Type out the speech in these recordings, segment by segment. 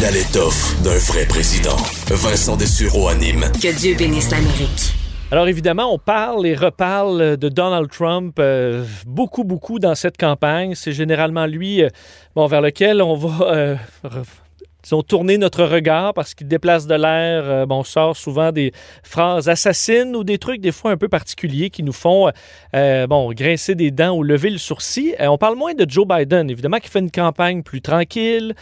Il a l'étoffe d'un vrai président. Vincent Dessureau anime. Que Dieu bénisse l'Amérique. Alors évidemment, on parle et reparle de Donald Trump euh, beaucoup, beaucoup dans cette campagne. C'est généralement lui euh, bon, vers lequel on va euh, ont tourné notre regard parce qu'il déplace de l'air. Euh, bon, on sort souvent des phrases assassines ou des trucs des fois un peu particuliers qui nous font euh, bon, grincer des dents ou lever le sourcil. Euh, on parle moins de Joe Biden, évidemment, qui fait une campagne plus tranquille,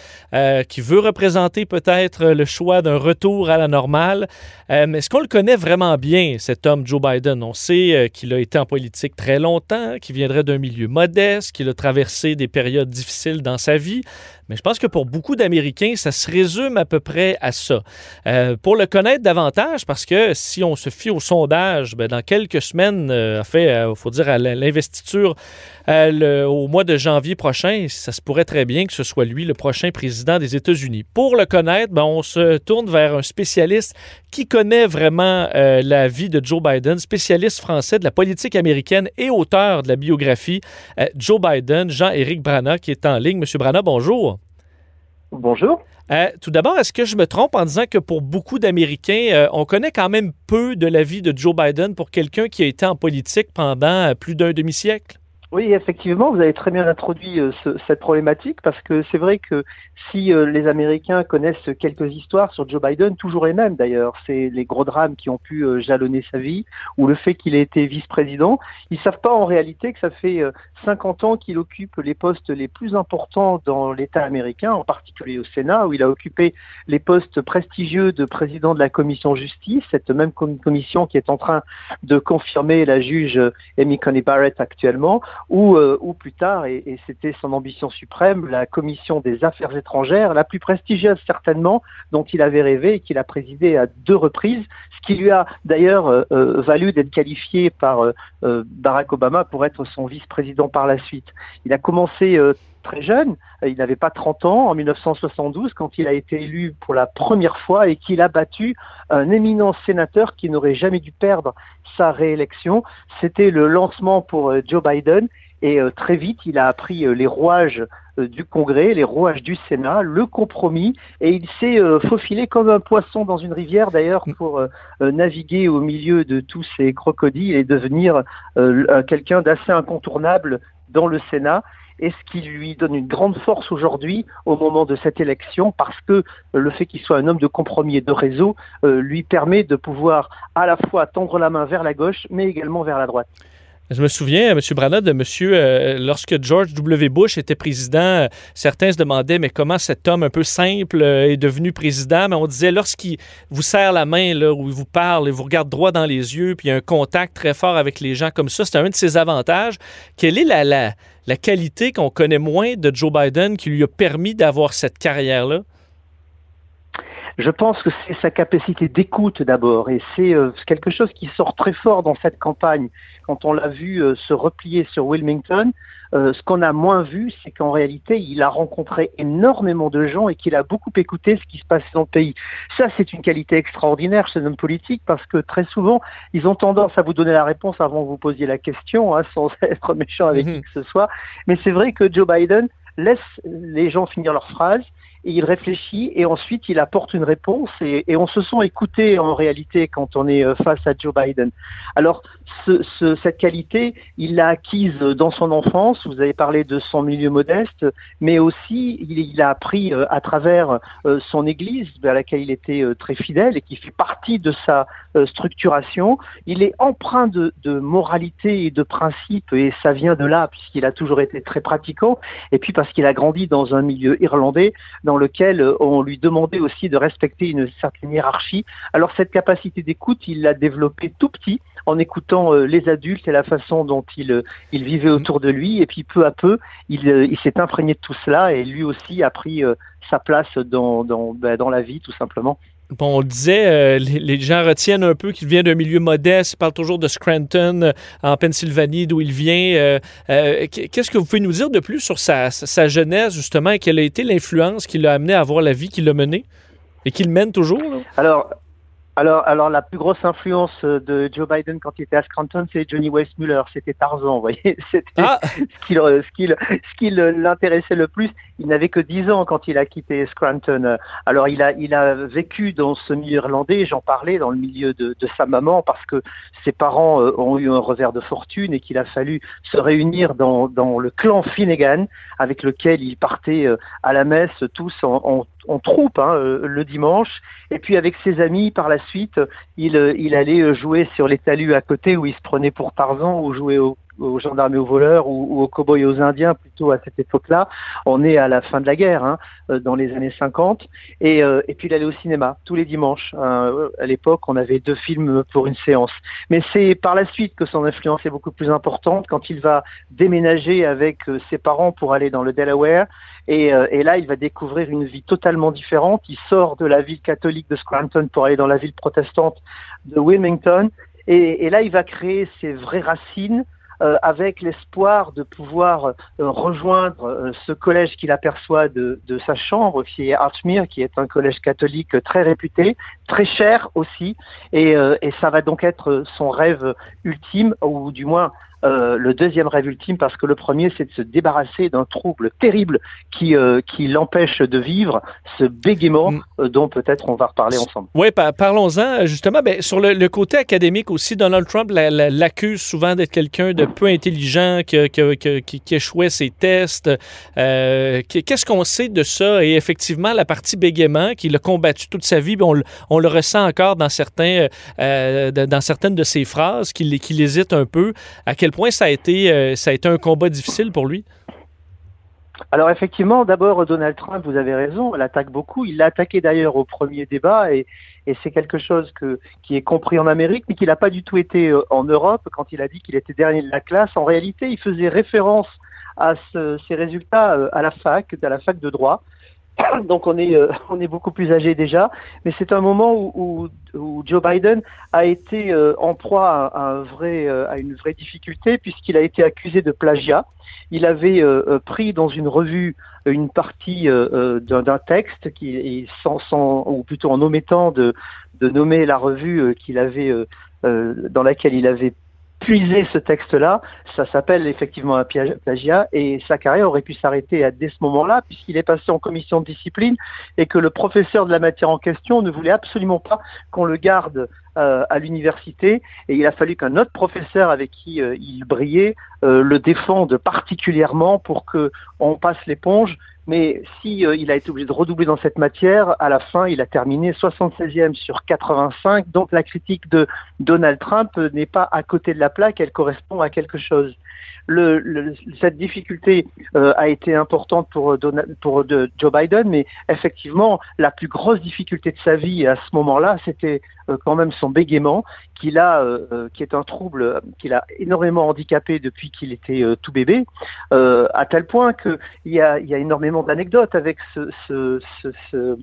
qui veut représenter peut-être le choix d'un retour à la normale. mais est-ce qu'on le connaît vraiment bien, cet homme Joe Biden? On sait qu'il a été en politique très longtemps, qu'il viendrait d'un milieu modeste, qu'il a traversé des périodes difficiles dans sa vie. Mais je pense que pour beaucoup d'Américains, ça se résume à peu près à ça. Euh, pour le connaître davantage, parce que si on se fie au sondage, ben, dans quelques semaines, euh, fait, il euh, faut dire à l'investiture au mois de janvier prochain, ça se pourrait très bien que ce soit lui le prochain président des États-Unis. Pour le connaître, ben, on se tourne vers un spécialiste qui connaît vraiment la vie de Joe Biden, spécialiste français de la politique américaine et auteur de la biographie Joe Biden, Jean-Éric Brana, qui est en ligne. Monsieur Brana, bonjour. Bonjour. Euh, tout d'abord, est-ce que je me trompe en disant que pour beaucoup d'Américains, euh, on connaît quand même peu de la vie de Joe Biden pour quelqu'un qui a été en politique pendant euh, plus d'un demi-siècle? Oui, effectivement, vous avez très bien introduit cette problématique parce que c'est vrai que si les Américains connaissent quelques histoires sur Joe Biden, toujours les mêmes d'ailleurs, c'est les gros drames qui ont pu jalonner sa vie ou le fait qu'il ait été vice-président, ils savent pas en réalité que ça fait 50 ans qu'il occupe les postes les plus importants dans l'État américain, en particulier au Sénat, où il a occupé les postes prestigieux de président de la commission justice, cette même commission qui est en train de confirmer la juge Amy Coney Barrett actuellement ou, euh, plus tard, et, c'était son ambition suprême, la commission des affaires étrangères, la plus prestigieuse certainement, dont il avait rêvé et qu'il a présidé à deux reprises, ce qui lui a d'ailleurs euh, euh, valu d'être qualifié par Barack Obama pour être son vice-président par la suite. Il a commencé très jeune, il n'avait pas 30 ans en 1972 quand il a été élu pour la première fois et qu'il a battu un éminent sénateur qui n'aurait jamais dû perdre sa réélection. C'était le lancement pour euh, Joe Biden et euh, très vite il a appris euh, les rouages du Congrès, les rouages du Sénat, le compromis, et il s'est faufilé comme un poisson dans une rivière d'ailleurs pour naviguer au milieu de tous ces crocodiles et devenir quelqu'un d'assez incontournable dans le Sénat et ce qui lui donne une grande force aujourd'hui au moment de cette élection parce que le fait qu'il soit un homme de compromis et de réseau euh, lui permet de pouvoir à la fois tendre la main vers la gauche mais également vers la droite. Je me souviens, M. Branagh, de monsieur, euh, lorsque George W. Bush était président, euh, certains se demandaient, mais comment cet homme un peu simple est devenu président? Mais on disait, lorsqu'il vous serre la main, là, ou il vous parle, il vous regarde droit dans les yeux, puis il y a un contact très fort avec les gens comme ça, c'est un de ses avantages. Quelle est la qualité qu'on connaît moins de Joe Biden qui lui a permis d'avoir cette carrière-là? Je pense que c'est sa capacité d'écoute d'abord, et c'est euh, quelque chose qui sort très fort dans cette campagne. Quand on l'a vu euh, se replier sur Wilmington, euh, ce qu'on a moins vu, c'est qu'en réalité, il a rencontré énormément de gens et qu'il a beaucoup écouté ce qui se passe dans le pays. Ça, c'est une qualité extraordinaire chez un homme politique parce que très souvent, ils ont tendance à vous donner la réponse avant que vous posiez la question, hein, sans être méchant avec mhm. qui que ce soit. Mais c'est vrai que Joe Biden laisse les gens finir leurs phrases il réfléchit et ensuite il apporte une réponse et, on se sent écouté en réalité quand on est euh, face à Joe Biden. Alors cette qualité, il l'a acquise dans son enfance, vous avez parlé de son milieu modeste, mais aussi il, a appris euh, à travers euh, son église vers laquelle il était très fidèle et qui fait partie de sa structuration. Il est empreint de, moralité et de principes et ça vient de là puisqu'il a toujours été très pratiquant et puis parce qu'il a grandi dans un milieu irlandais dans lequel on lui demandait aussi de respecter une certaine hiérarchie. Alors cette capacité d'écoute, il l'a développée tout petit en écoutant les adultes et la façon dont il, il vivait autour de lui. Et puis peu à peu, il, il s'est imprégné de tout cela et lui aussi a pris sa place dans, dans, ben, dans la vie tout simplement. Bon, on disait, euh, les, gens retiennent un peu qu'il vient d'un milieu modeste. Ils parlent toujours de Scranton, euh, en Pennsylvanie, d'où il vient. Euh, qu'est-ce que vous pouvez nous dire de plus sur sa, sa jeunesse, justement, et quelle a été l'influence qui l'a amené à avoir la vie qu'il a menée et qu'il mène toujours? Alors, alors, alors la plus grosse influence euh, de Joe Biden quand il était à Scranton, c'est Johnny Weissmuller, c'était Tarzan, vous voyez, c'était ah. ce qui, euh, ce qui, l'intéressait le plus. Il n'avait que 10 ans quand il a quitté Scranton. Alors, il a, il a vécu dans ce milieu irlandais, j'en parlais, dans le milieu de, de, sa maman, parce que ses parents euh, ont eu un revers de fortune et qu'il a fallu se réunir dans, dans le clan Finnegan, avec lequel il partait à la messe tous en, en en troupe hein, euh, le dimanche. Et puis avec ses amis, par la suite, il, euh, allait jouer sur les talus à côté où il se prenait pour Tarzan ou jouer au, aux gendarmes et aux voleurs ou, aux cow-boys et aux indiens plutôt à cette époque-là. On est à la fin de la guerre, hein, euh, dans les années 50. Et, et puis il allait au cinéma tous les dimanches. Hein. À l'époque, on avait deux films pour une séance. Mais c'est par la suite que son influence est beaucoup plus importante quand il va déménager avec ses parents pour aller dans le Delaware. Euh, et, là, il va découvrir une vie totalement différente. Il sort de la ville catholique de Scranton pour aller dans la ville protestante de Wilmington. Et, là, il va créer ses vraies racines euh, avec l'espoir de pouvoir euh, rejoindre ce collège qu'il aperçoit de, sa chambre, qui est Archmere, qui est un collège catholique très réputé, très cher aussi. Et ça va donc être son rêve ultime, ou du moins euh, le deuxième rêve ultime parce que le premier c'est de se débarrasser d'un trouble terrible qui, euh, qui l'empêche de vivre, ce bégaiement mm. euh, dont peut-être on va reparler ensemble. Oui, parlons-en justement. Ben, sur le, côté académique aussi, Donald Trump l'accuse souvent d'être quelqu'un de peu intelligent, qui, qui, qui, échouait ses tests. Qu'est-ce qu'on sait de ça? Et effectivement, la partie bégaiement qu'il a combattu toute sa vie, on, on, le ressent encore dans, certains, dans certaines de ses phrases, qu'il hésite un peu. À quel point ça a été, euh, ça a été un combat difficile pour lui? Alors effectivement, d'abord Donald Trump, vous avez raison, l'attaque beaucoup. Il l'a attaqué d'ailleurs au premier débat et, c'est quelque chose qui est compris en Amérique, mais qui n'a pas du tout été euh, en Europe quand il a dit qu'il était dernier de la classe. En réalité, il faisait référence à ces résultats euh, à la fac, à la fac de droit. Donc on est, euh, on est beaucoup plus âgé déjà, mais c'est un moment où, où, Joe Biden a été euh, en proie à, un vrai, euh, à une vraie difficulté puisqu'il a été accusé de plagiat. Il avait pris dans une revue une partie d'un texte qui, sans, sans, ou plutôt en omettant de, de nommer la revue qu'il avait, dans laquelle il avait puiser ce texte-là, ça s'appelle effectivement un plagiat et sa carrière aurait pu s'arrêter dès ce moment-là puisqu'il est passé en commission de discipline et que le professeur de la matière en question ne voulait absolument pas qu'on le garde euh, à l'université et il a fallu qu'un autre professeur avec qui euh, il brillait euh, le défende particulièrement pour que on passe l'éponge. Mais si il a été obligé de redoubler dans cette matière, à la fin, il a terminé 76e sur 85. Donc la critique de Donald Trump n'est pas à côté de la plaque, elle correspond à quelque chose le, cette difficulté euh, a été importante pour, euh, pour de, Joe Biden, mais effectivement, la plus grosse difficulté de sa vie à ce moment-là, c'était euh, quand même son bégaiement, qu'il a, qui est un trouble qu'il a énormément handicapé depuis qu'il était tout bébé, à tel point qu'il y a, il y a énormément d'anecdotes avec ce, ce, ce,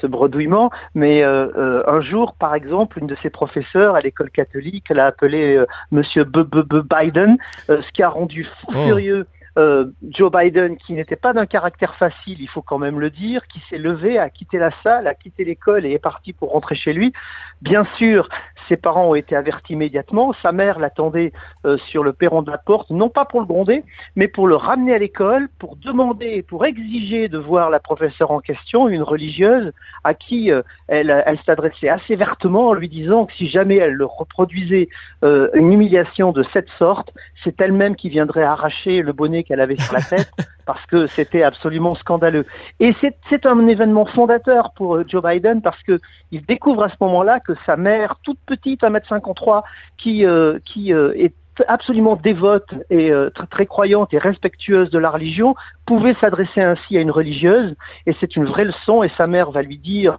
ce bredouillement, mais euh, euh, un jour, par exemple, une de ses professeurs à l'école catholique l'a appelé euh, Monsieur B -B -B Biden, ce qui a rendu fou oh. furieux euh, Joe Biden, qui n'était pas d'un caractère facile, il faut quand même le dire, qui s'est levé, a quitté la salle, a quitté l'école et est parti pour rentrer chez lui. Bien sûr, ses parents ont été avertis immédiatement. Sa mère l'attendait euh, sur le perron de la porte, non pas pour le gronder, mais pour le ramener à l'école, pour demander, pour exiger de voir la professeure en question, une religieuse, à qui euh, elle, elle s'adressait assez vertement en lui disant que si jamais elle le reproduisait une humiliation de cette sorte, c'est elle-même qui viendrait arracher le bonnet qu'elle avait sur la tête parce que c'était absolument scandaleux. Et c'est un événement fondateur pour euh, Joe Biden parce que il découvre à ce moment-là que sa mère, toute petite, 1m53, qui, euh, qui euh, est absolument dévote et très, croyante et respectueuse de la religion pouvait s'adresser ainsi à une religieuse et c'est une vraie leçon et sa mère va lui dire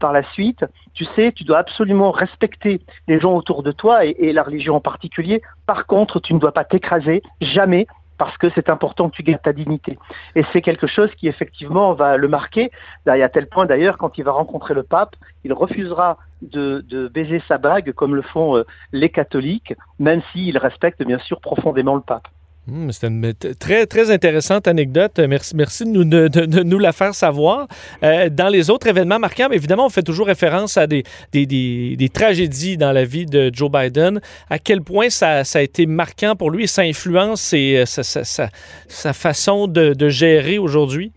par la suite, tu sais, tu dois absolument respecter les gens autour de toi et la religion en particulier. Par contre, tu ne dois pas t'écraser, jamais, parce que c'est important que tu gardes ta dignité. Et c'est quelque chose qui effectivement va le marquer, à tel point d'ailleurs, quand il va rencontrer le pape, il refusera de, baiser sa bague comme le font euh, les catholiques, même s'il respecte bien sûr profondément le pape. Hmm, c'est une très, très intéressante anecdote. Merci, merci de, nous, la faire savoir. Euh, dans les autres événements marquants, évidemment, on fait toujours référence à des, des, des, tragédies dans la vie de Joe Biden. À quel point ça, ça a été marquant pour lui et sa influence et euh, sa, sa, façon de, gérer aujourd'hui?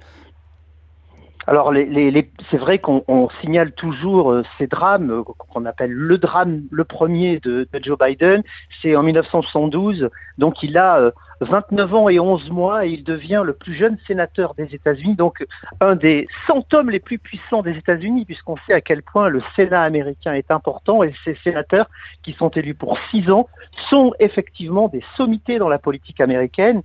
Alors, c'est vrai qu'on signale toujours euh, ces drames qu'on appelle le drame, le premier de, de Joe Biden. C'est en 1972, donc il a 29 ans et 11 mois et il devient le plus jeune sénateur des États-Unis, donc un des 100 hommes les plus puissants des États-Unis, puisqu'on sait à quel point le Sénat américain est important et ces sénateurs qui sont élus pour 6 ans sont effectivement des sommités dans la politique américaine.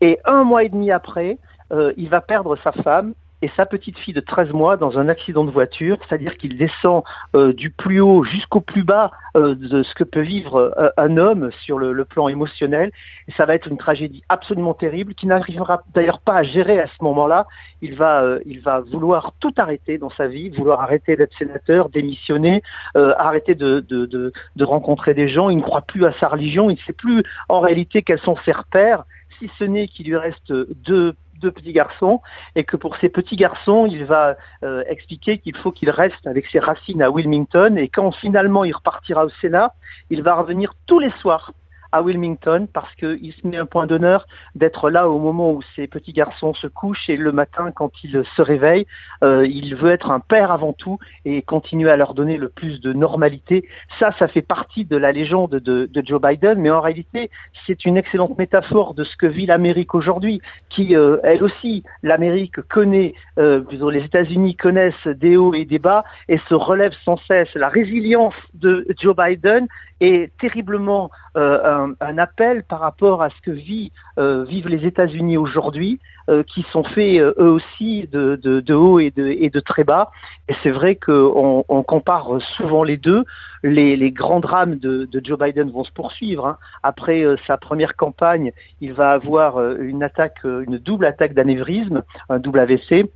Et un mois et demi après, euh, il va perdre sa femme et sa petite fille de 13 mois dans un accident de voiture, c'est-à-dire qu'il descend euh, du plus haut jusqu'au plus bas euh, de ce que peut vivre euh, un homme sur le, plan émotionnel. Et ça va être une tragédie absolument terrible qui n'arrivera d'ailleurs pas à gérer à ce moment-là. Il va, il va vouloir tout arrêter dans sa vie, vouloir arrêter d'être sénateur, démissionner, arrêter de, de rencontrer des gens. Il ne croit plus à sa religion, il ne sait plus en réalité quels sont ses repères si ce n'est qu'il lui reste deux deux petits garçons et que pour ces petits garçons, il va euh, expliquer qu'il faut qu'il reste avec ses racines à Wilmington et quand finalement il repartira au Sénat, il va revenir tous les soirs à Wilmington parce qu'il se met un point d'honneur d'être là au moment où ses petits garçons se couchent et le matin quand ils se réveillent, euh, il veut être un père avant tout et continuer à leur donner le plus de normalité. Ça, ça fait partie de la légende de, Joe Biden, mais en réalité, c'est une excellente métaphore de ce que vit l'Amérique aujourd'hui, qui, euh, elle aussi, l'Amérique connaît, euh, les États-Unis connaissent des hauts et des bas et se relève sans cesse. La résilience de Joe Biden est terriblement un, appel par rapport à ce que euh, vivent les États-Unis aujourd'hui, euh, qui sont faits eux aussi de, haut et de, très bas. Et c'est vrai qu'on on compare souvent les deux. Les, grands drames de, Joe Biden vont se poursuivre. Hein. Après sa première campagne, il va avoir une double attaque d'anévrisme, un double AVC.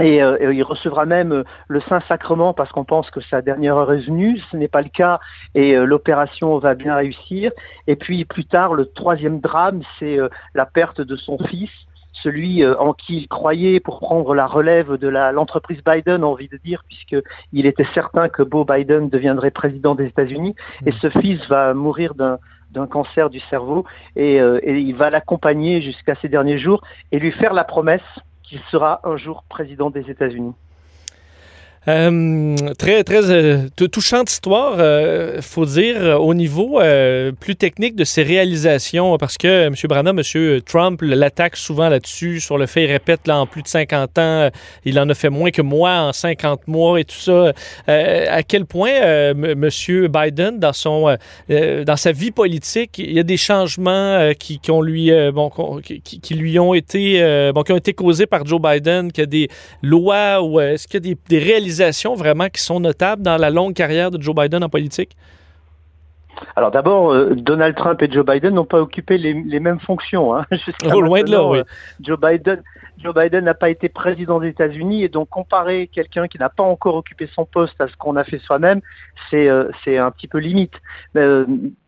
Euh, et, il recevra même euh, le Saint-Sacrement parce qu'on pense que sa dernière heure est venue. Ce n'est pas le cas et euh, l'opération va bien réussir. Et puis plus tard, le troisième drame, c'est la perte de son fils, celui en qui il croyait pour prendre la relève de l'entreprise Biden, envie de dire, puisqu'il était certain que Beau Biden deviendrait président des États-Unis. Et mmh. ce fils va mourir d'un cancer du cerveau et, et il va l'accompagner jusqu'à ses derniers jours et lui faire la promesse qu'il sera un jour président des États-Unis. Euh, très, très euh, touchante histoire, euh, faut dire, au niveau plus technique de ses réalisations, parce que M. Branham, M. Trump l'attaque souvent là-dessus, sur le fait, il répète, là, en plus de 50 ans, il en a fait moins que moi en 50 mois et tout ça. à quel point M. Biden, dans, son, dans sa vie politique, il y a des changements qui, ont lui, bon, qui, lui ont été, bon, qui ont été causés par Joe Biden, qu'il y a des lois ou est-ce qu'il y a des réalisations vraiment qui sont notables dans la longue carrière de Joe Biden en politique? Alors d'abord, euh, Donald Trump et Joe Biden n'ont pas occupé les, mêmes fonctions. Hein. Oh, loin de là, oui. Euh, Joe Biden, Joe Biden n'a pas été président des États-Unis et donc comparer quelqu'un qui n'a pas encore occupé son poste à ce qu'on a fait soi-même, c'est euh, c'est un petit peu limite.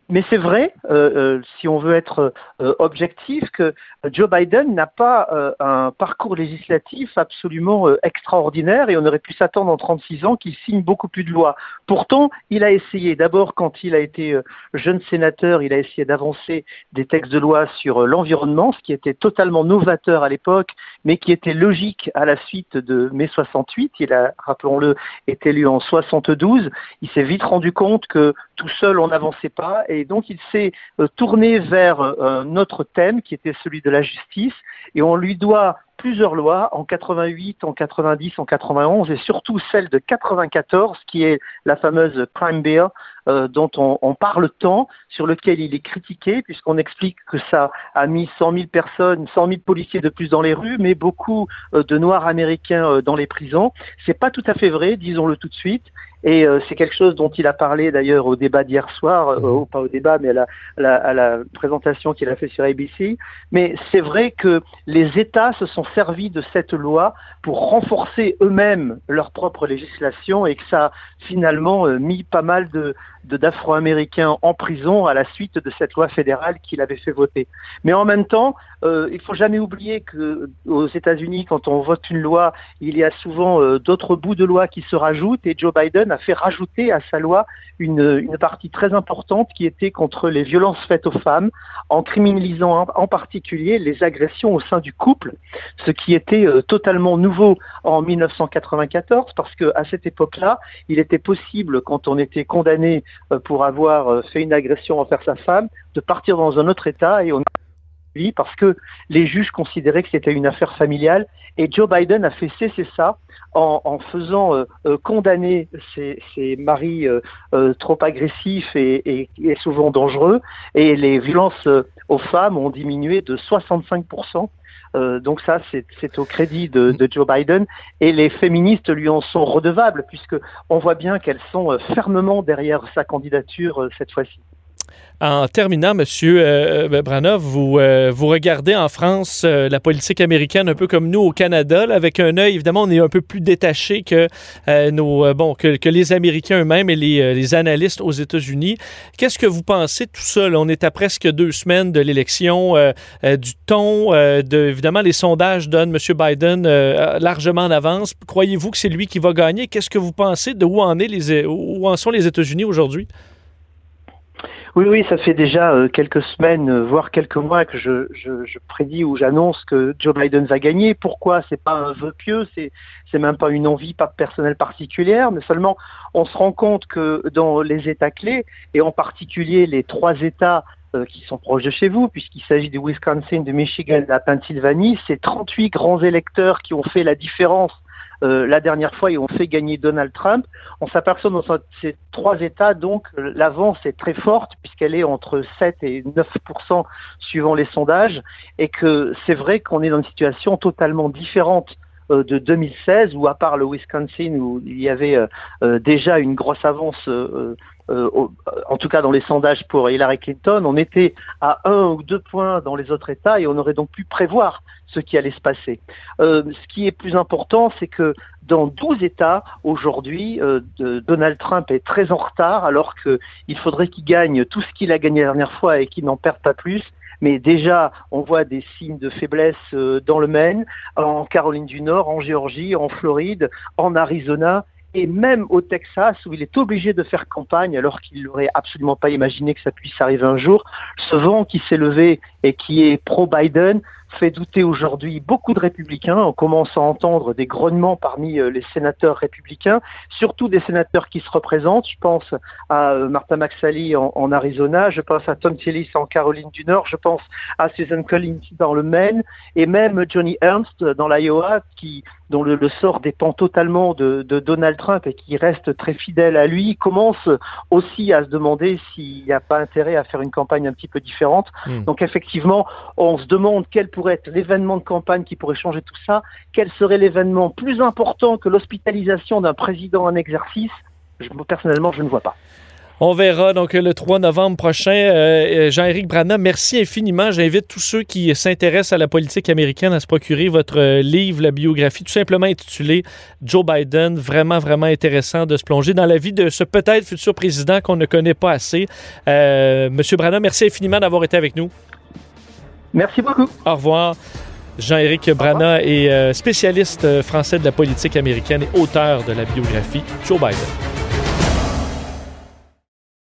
Mais c'est vrai, euh, euh, si on veut être euh, objectif, que Joe Biden n'a pas un parcours législatif absolument extraordinaire et on aurait pu s'attendre en 36 ans qu'il signe beaucoup plus de lois. Pourtant, il a essayé, d'abord quand il a été jeune sénateur, il a essayé d'avancer des textes de loi sur l'environnement, ce qui était totalement novateur à l'époque, mais qui était logique à la suite de mai 68. Il a, rappelons-le, été élu en 72. Il s'est vite rendu compte que tout seul on n'avançait pas donc il s'est euh, tourné vers euh, un autre thème qui était celui de la justice. Et on lui doit plusieurs lois en 88, en 90, en 91 et surtout celle de 94 qui est la fameuse Crime Bill euh, dont on, on, parle tant, sur lequel il est critiqué, puisqu'on explique que ça a mis 100 000 personnes, 100 000 policiers de plus dans les rues, mais beaucoup euh, de Noirs américains euh, dans les prisons. C'est pas tout à fait vrai, disons-le tout de suite. Et c'est quelque chose dont il a parlé d'ailleurs au débat d'hier soir, euh, mhm. pas au débat, mais à la, la, à la présentation qu'il a fait sur ABC. Mais c'est vrai que les États se sont servis de cette loi pour renforcer eux-mêmes leur propre législation et que ça a finalement euh, mis pas mal de, d'Afro-Américains en prison à la suite de cette loi fédérale qu'il avait fait voter. Mais en même temps, euh, il faut jamais oublier que aux États-Unis, quand on vote une loi, il y a souvent euh, d'autres bouts de loi qui se rajoutent et Joe Biden a fait rajouter à sa loi une, une partie très importante qui était contre les violences faites aux femmes, en criminalisant en, particulier les agressions au sein du couple, ce qui était euh, totalement nouveau en 1994 parce que à cette époque-là, il était possible quand on était condamné euh, pour avoir euh, fait une agression envers sa femme, de partir dans un autre État et on a parce que les juges considéraient que c'était une affaire familiale et Joe Biden a fait cesser ça en, faisant condamner ses, maris trop agressifs et, souvent dangereux et les violences aux femmes ont diminué de 65%. Donc ça, c'est au crédit de, Joe Biden et les féministes lui en sont redevables puisque on voit bien qu'elles sont fermement derrière sa candidature cette fois-ci. En terminant, Monsieur euh, euh Branov, vous, euh, vous regardez en France la politique américaine un peu comme nous au Canada, avec un œil, évidemment, on est un peu plus détaché que, nos, bon, que, les Américains eux-mêmes et les, analystes aux États-Unis. Qu'est-ce que vous pensez de tout ça? On est à presque deux semaines de l'élection, du ton, de, évidemment, les sondages donnent M. Biden largement en avance. Croyez-vous que c'est lui qui va gagner? Qu'est-ce que vous pensez de où en, est où en sont les États-Unis aujourd'hui? Oui, oui, ça fait déjà euh, quelques semaines, euh, voire quelques mois que je, je, prédis ou j'annonce que Joe Biden va gagner. Pourquoi? C'est pas un vœu pieux, c'est c'est même pas une envie pas personnelle particulière, mais seulement on se rend compte que dans les États clés et en particulier les trois États euh, qui sont proches de chez vous, puisqu'il s'agit du Wisconsin, de Michigan, de la Pennsylvanie, c'est 38 grands électeurs qui ont fait la différence euh, la dernière fois et ont fait gagner Donald Trump. On s'aperçoit dans ces trois États, donc, l'avance est très forte puisqu'elle est entre 7 et 9% suivant les sondages et que c'est vrai qu'on est dans une situation totalement différente de 2016 où à part le Wisconsin où il y avait euh, déjà une grosse avance euh, en tout cas dans les sondages pour Hillary Clinton, on était à un ou deux points dans les autres États et on aurait donc pu prévoir ce qui allait se passer. Euh, ce qui est plus important, c'est que dans 12 États, aujourd'hui, euh, Donald Trump est très en retard alors qu'il faudrait qu'il gagne tout ce qu'il a gagné la dernière fois et qu'il n'en perde pas plus. Mais déjà, on voit des signes de faiblesse dans le Maine, en Caroline du Nord, en Géorgie, en Floride, en Arizona et même au Texas, où il est obligé de faire campagne alors qu'il n'aurait absolument pas imaginé que ça puisse arriver un jour, ce vent qui s'est levé et qui est pro-Biden fait douter aujourd'hui beaucoup de républicains. On commence à entendre des grognements parmi euh, les sénateurs républicains, surtout des sénateurs qui se représentent. Je pense à euh, Martha McSally en, Arizona, je pense à Tom Tillis en Caroline du Nord, je pense à Susan Collins dans le Maine, et même Johnny Ernst dans l'Iowa, qui dont le, sort dépend totalement de, Donald Trump et qui reste très fidèle à lui, commence aussi à se demander s'il n'y a pas intérêt à faire une campagne un petit peu différente. Hmm. Donc effectivement, on se demande quel pourrait être l'événement de campagne qui pourrait changer tout ça, quel serait l'événement plus important que l'hospitalisation d'un président en exercice. Je, personnellement, je ne vois pas. On verra donc le 3 novembre prochain. Euh, euh, Jean-Éric Brana, merci infiniment. J'invite tous ceux qui s'intéressent à la politique américaine à se procurer votre euh, livre, la biographie, tout simplement intitulé Joe Biden. Vraiment, vraiment intéressant de se plonger dans la vie de ce peut-être futur président qu'on ne connaît pas assez. Monsieur Brana, merci infiniment d'avoir été avec nous. Merci beaucoup. Au revoir. Jean-Éric Brana est spécialiste français de la politique américaine et auteur de la biographie Joe Biden.